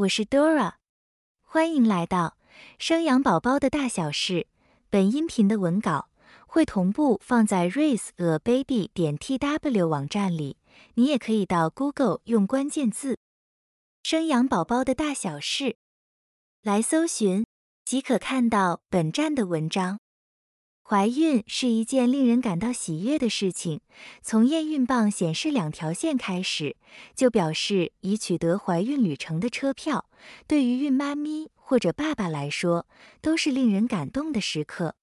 我是 Dora，欢迎来到生养宝宝的大小事。本音频的文稿会同步放在 raiseababy 点 tw 网站里，你也可以到 Google 用关键字“生养宝宝的大小事”来搜寻，即可看到本站的文章。怀孕是一件令人感到喜悦的事情。从验孕棒显示两条线开始，就表示已取得怀孕旅程的车票。对于孕妈咪或者爸爸来说，都是令人感动的时刻。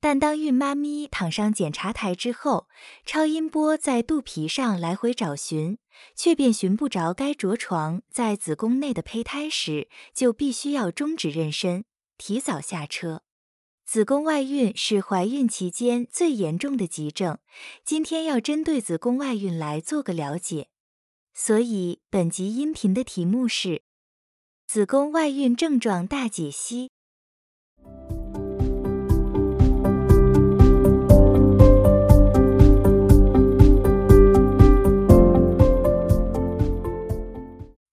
但当孕妈咪躺上检查台之后，超音波在肚皮上来回找寻，却便寻不着该着床在子宫内的胚胎时，就必须要终止妊娠，提早下车。子宫外孕是怀孕期间最严重的急症，今天要针对子宫外孕来做个了解。所以本集音频的题目是子宫外孕症状大解析。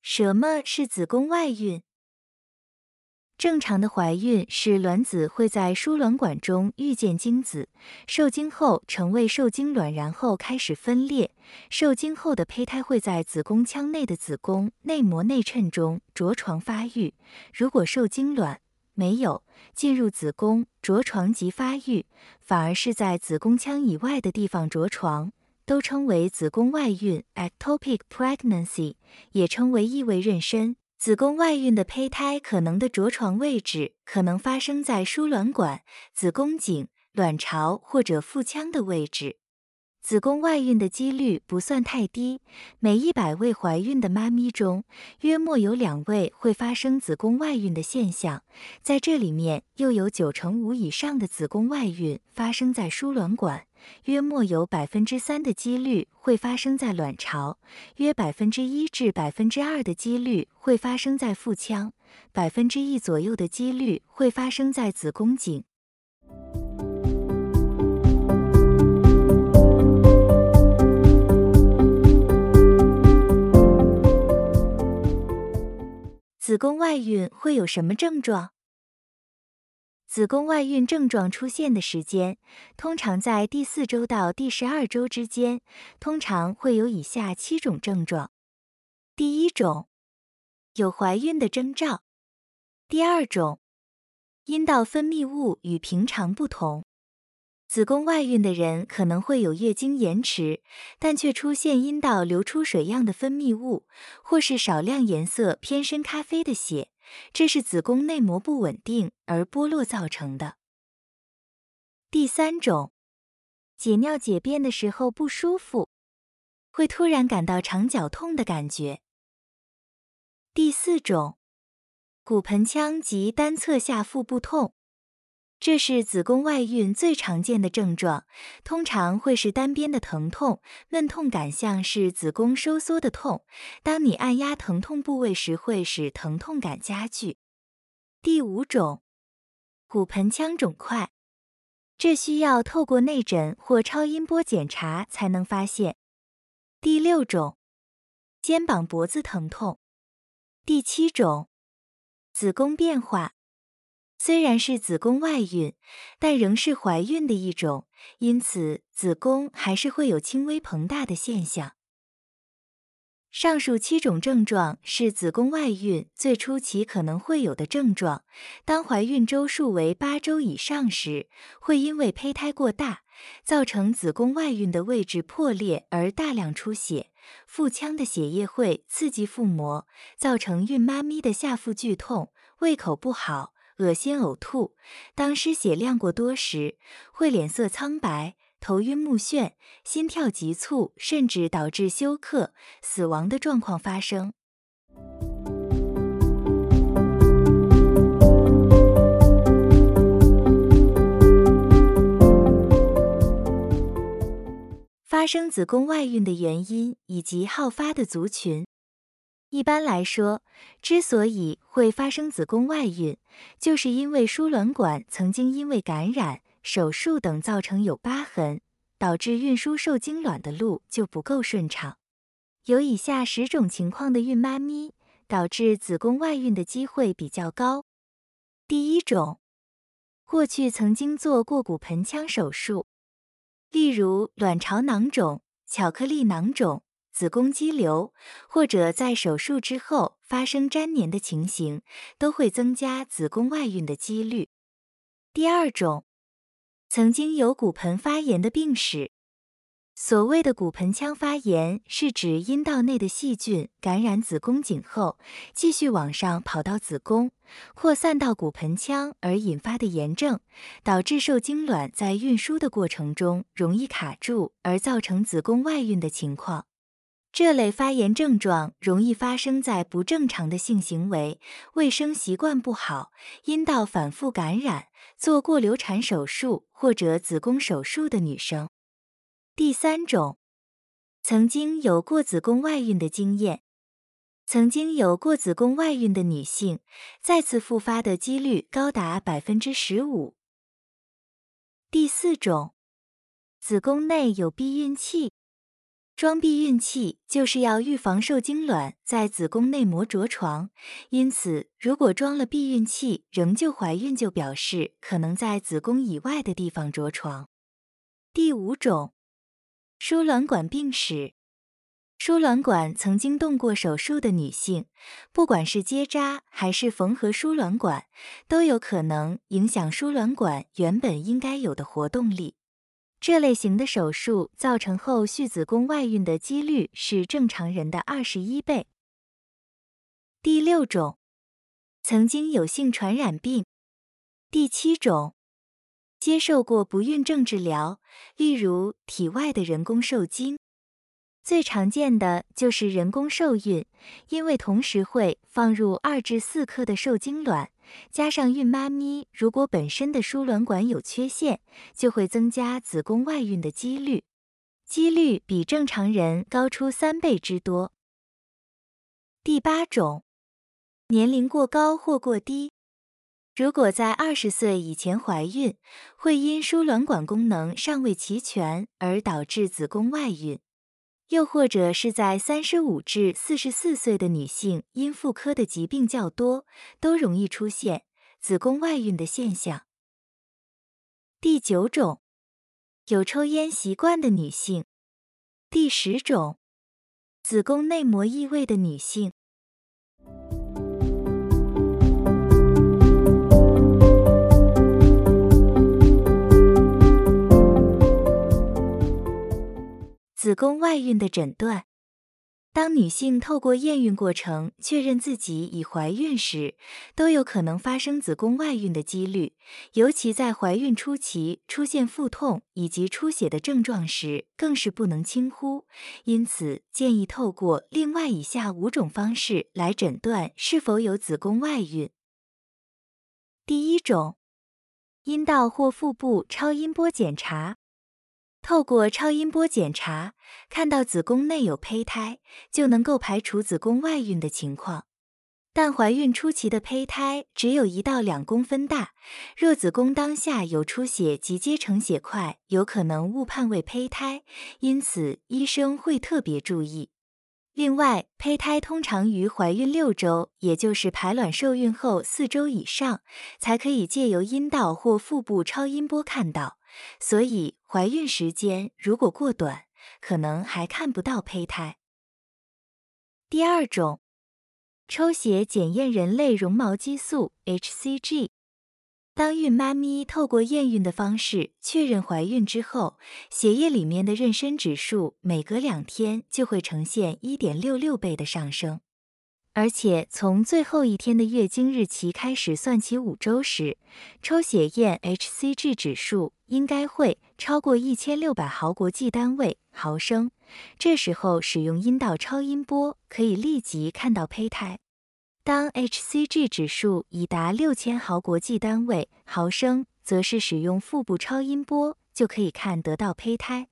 什么是子宫外孕？正常的怀孕是卵子会在输卵管中遇见精子，受精后成为受精卵，然后开始分裂。受精后的胚胎会在子宫腔内的子宫内膜内衬中着床发育。如果受精卵没有进入子宫着床及发育，反而是在子宫腔以外的地方着床，都称为子宫外孕 （ectopic pregnancy），也称为异位妊娠。子宫外孕的胚胎可能的着床位置可能发生在输卵管、子宫颈、卵巢或者腹腔的位置。子宫外孕的几率不算太低，每一百位怀孕的妈咪中，约莫有两位会发生子宫外孕的现象。在这里面，又有九成五以上的子宫外孕发生在输卵管。约莫有百分之三的几率会发生在卵巢，约百分之一至百分之二的几率会发生在腹腔，百分之一左右的几率会发生在子宫颈。子宫外孕会有什么症状？子宫外孕症状出现的时间，通常在第四周到第十二周之间，通常会有以下七种症状。第一种，有怀孕的征兆。第二种，阴道分泌物与平常不同。子宫外孕的人可能会有月经延迟，但却出现阴道流出水样的分泌物，或是少量颜色偏深咖啡的血。这是子宫内膜不稳定而剥落造成的。第三种，解尿解便的时候不舒服，会突然感到肠绞痛的感觉。第四种，骨盆腔及单侧下腹部痛。这是子宫外孕最常见的症状，通常会是单边的疼痛，闷痛感像是子宫收缩的痛。当你按压疼痛部位时，会使疼痛感加剧。第五种，骨盆腔肿块，这需要透过内诊或超音波检查才能发现。第六种，肩膀脖子疼痛。第七种，子宫变化。虽然是子宫外孕，但仍是怀孕的一种，因此子宫还是会有轻微膨大的现象。上述七种症状是子宫外孕最初期可能会有的症状。当怀孕周数为八周以上时，会因为胚胎过大，造成子宫外孕的位置破裂而大量出血。腹腔的血液会刺激腹膜，造成孕妈咪的下腹剧痛、胃口不好。恶心呕吐，当失血量过多时，会脸色苍白、头晕目眩、心跳急促，甚至导致休克、死亡的状况发生。发生子宫外孕的原因以及好发的族群。一般来说，之所以会发生子宫外孕，就是因为输卵管曾经因为感染、手术等造成有疤痕，导致运输受精卵的路就不够顺畅。有以下十种情况的孕妈咪，导致子宫外孕的机会比较高。第一种，过去曾经做过骨盆腔手术，例如卵巢囊肿、巧克力囊肿、子宫肌瘤，或者在手术之后发生粘连的情形，都会增加子宫外孕的几率。第二种，曾经有骨盆发炎的病史。所谓的骨盆腔发炎，是指阴道内的细菌感染子宫颈后，继续往上跑到子宫，扩散到骨盆腔而引发的炎症，导致受精卵在运输的过程中容易卡住，而造成子宫外孕的情况。这类发炎症状容易发生在不正常的性行为、卫生习惯不好、阴道反复感染、做过流产手术或者子宫手术的女生。第三种，曾经有过子宫外孕的经验，曾经有过子宫外孕的女性，再次复发的几率高达百分之十五。第四种，子宫内有避孕器，装避孕器就是要预防受精卵在子宫内膜着床，因此如果装了避孕器仍旧怀孕，就表示可能在子宫以外的地方着床。第五种。输卵管病史，输卵管曾经动过手术的女性，不管是结扎还是缝合输卵管，都有可能影响输卵管原本应该有的活动力。这类型的手术造成后续子宫外孕的几率是正常人的二十一倍。第六种，曾经有性传染病。第七种。接受过不孕症治疗，例如体外的人工受精，最常见的就是人工受孕，因为同时会放入二至四颗的受精卵，加上孕妈咪如果本身的输卵管有缺陷，就会增加子宫外孕的几率，几率比正常人高出三倍之多。第八种，年龄过高或过低。如果在二十岁以前怀孕，会因输卵管功能尚未齐全而导致子宫外孕；又或者是在三十五至四十四岁的女性，因妇科的疾病较多，都容易出现子宫外孕的现象。第九种，有抽烟习惯的女性；第十种，子宫内膜异位的女性。子宫外孕的诊断，当女性透过验孕过程确认自己已怀孕时，都有可能发生子宫外孕的几率。尤其在怀孕初期出现腹痛以及出血的症状时，更是不能轻忽。因此，建议透过另外以下五种方式来诊断是否有子宫外孕。第一种，阴道或腹部超音波检查。透过超音波检查，看到子宫内有胚胎，就能够排除子宫外孕的情况。但怀孕初期的胚胎只有一到两公分大，若子宫当下有出血及结成血块，有可能误判为胚胎，因此医生会特别注意。另外，胚胎通常于怀孕六周，也就是排卵受孕后四周以上，才可以借由阴道或腹部超音波看到。所以，怀孕时间如果过短，可能还看不到胚胎。第二种，抽血检验人类绒毛激素 （hCG）。当孕妈咪透过验孕的方式确认怀孕之后，血液里面的妊娠指数每隔两天就会呈现一点六六倍的上升。而且从最后一天的月经日期开始算起五周时，抽血验 hCG 指数应该会超过一千六百毫国际单位毫升。这时候使用阴道超音波可以立即看到胚胎。当 hCG 指数已达六千毫国际单位毫升，则是使用腹部超音波就可以看得到胚胎。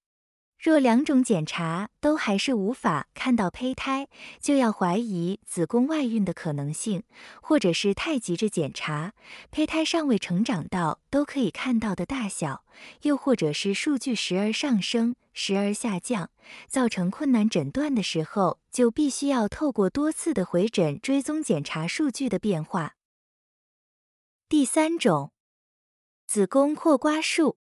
若两种检查都还是无法看到胚胎，就要怀疑子宫外孕的可能性，或者是太急着检查，胚胎尚未成长到都可以看到的大小，又或者是数据时而上升，时而下降，造成困难诊断的时候，就必须要透过多次的回诊追踪检查数据的变化。第三种，子宫扩刮术。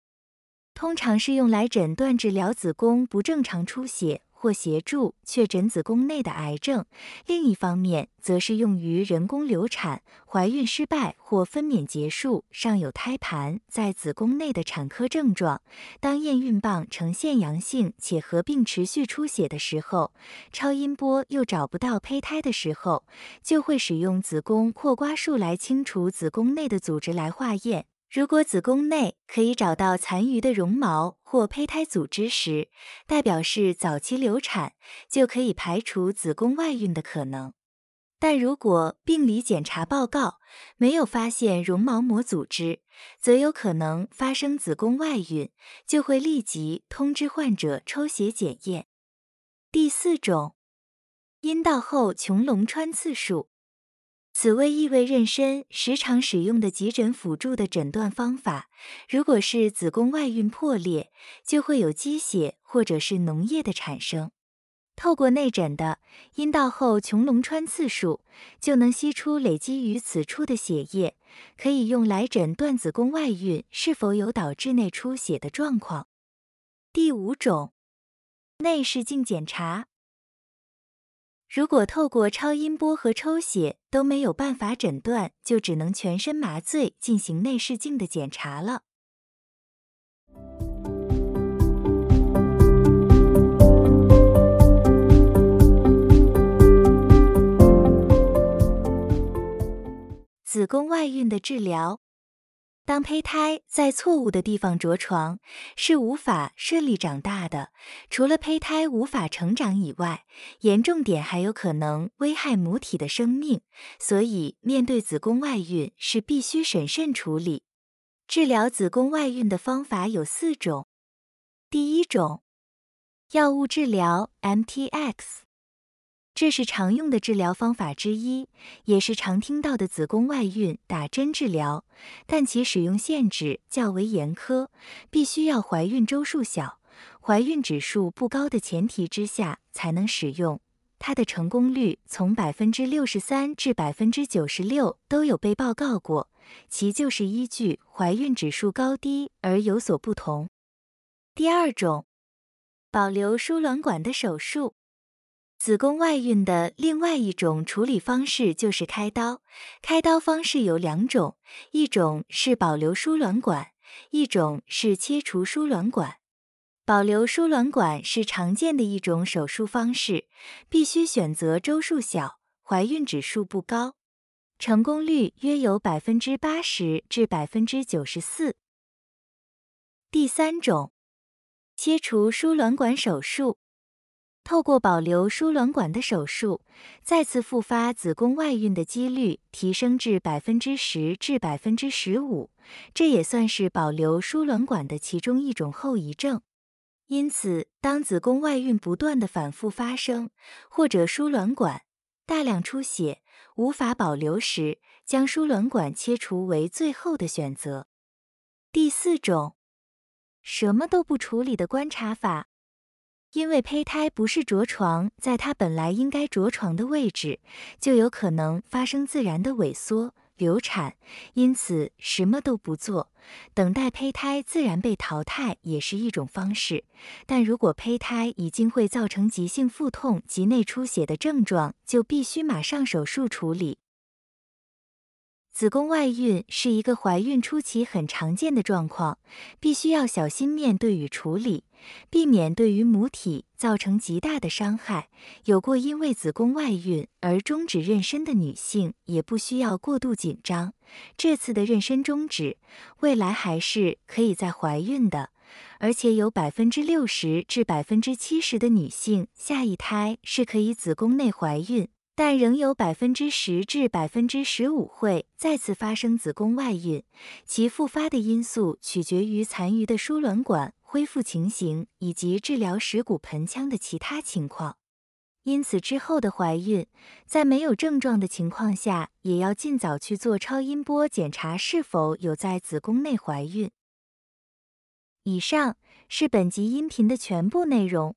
通常是用来诊断治疗子宫不正常出血或协助确诊子宫内的癌症。另一方面，则是用于人工流产、怀孕失败或分娩结束、尚有胎盘在子宫内的产科症状。当验孕棒呈现阳性且合并持续出血的时候，超音波又找不到胚胎的时候，就会使用子宫扩刮术来清除子宫内的组织来化验。如果子宫内可以找到残余的绒毛或胚胎组织时，代表是早期流产，就可以排除子宫外孕的可能。但如果病理检查报告没有发现绒毛膜组织，则有可能发生子宫外孕，就会立即通知患者抽血检验。第四种，阴道后穹隆穿刺术。此为异位妊娠时常使用的急诊辅助的诊断方法。如果是子宫外孕破裂，就会有积血或者是脓液的产生。透过内诊的阴道后穹隆穿刺术，就能吸出累积于此处的血液，可以用来诊断子宫外孕是否有导致内出血的状况。第五种，内视镜检查。如果透过超音波和抽血都没有办法诊断，就只能全身麻醉进行内视镜的检查了。子宫外孕的治疗。当胚胎在错误的地方着床，是无法顺利长大的。除了胚胎无法成长以外，严重点还有可能危害母体的生命。所以，面对子宫外孕是必须审慎处理。治疗子宫外孕的方法有四种。第一种，药物治疗 （MTX）。这是常用的治疗方法之一，也是常听到的子宫外孕打针治疗，但其使用限制较为严苛，必须要怀孕周数小、怀孕指数不高的前提之下才能使用。它的成功率从百分之六十三至百分之九十六都有被报告过，其就是依据怀孕指数高低而有所不同。第二种，保留输卵管的手术。子宫外孕的另外一种处理方式就是开刀。开刀方式有两种，一种是保留输卵管，一种是切除输卵管。保留输卵管是常见的一种手术方式，必须选择周数小、怀孕指数不高，成功率约有百分之八十至百分之九十四。第三种，切除输卵管手术。透过保留输卵管的手术，再次复发子宫外孕的几率提升至百分之十至百分之十五，这也算是保留输卵管的其中一种后遗症。因此，当子宫外孕不断的反复发生，或者输卵管大量出血无法保留时，将输卵管切除为最后的选择。第四种，什么都不处理的观察法。因为胚胎不是着床在它本来应该着床的位置，就有可能发生自然的萎缩、流产。因此，什么都不做，等待胚胎自然被淘汰也是一种方式。但如果胚胎已经会造成急性腹痛及内出血的症状，就必须马上手术处理。子宫外孕是一个怀孕初期很常见的状况，必须要小心面对与处理，避免对于母体造成极大的伤害。有过因为子宫外孕而终止妊娠的女性也不需要过度紧张，这次的妊娠终止，未来还是可以再怀孕的，而且有百分之六十至百分之七十的女性下一胎是可以子宫内怀孕。但仍有百分之十至百分之十五会再次发生子宫外孕，其复发的因素取决于残余的输卵管恢复情形以及治疗食骨盆腔的其他情况。因此，之后的怀孕，在没有症状的情况下，也要尽早去做超音波检查，是否有在子宫内怀孕。以上是本集音频的全部内容。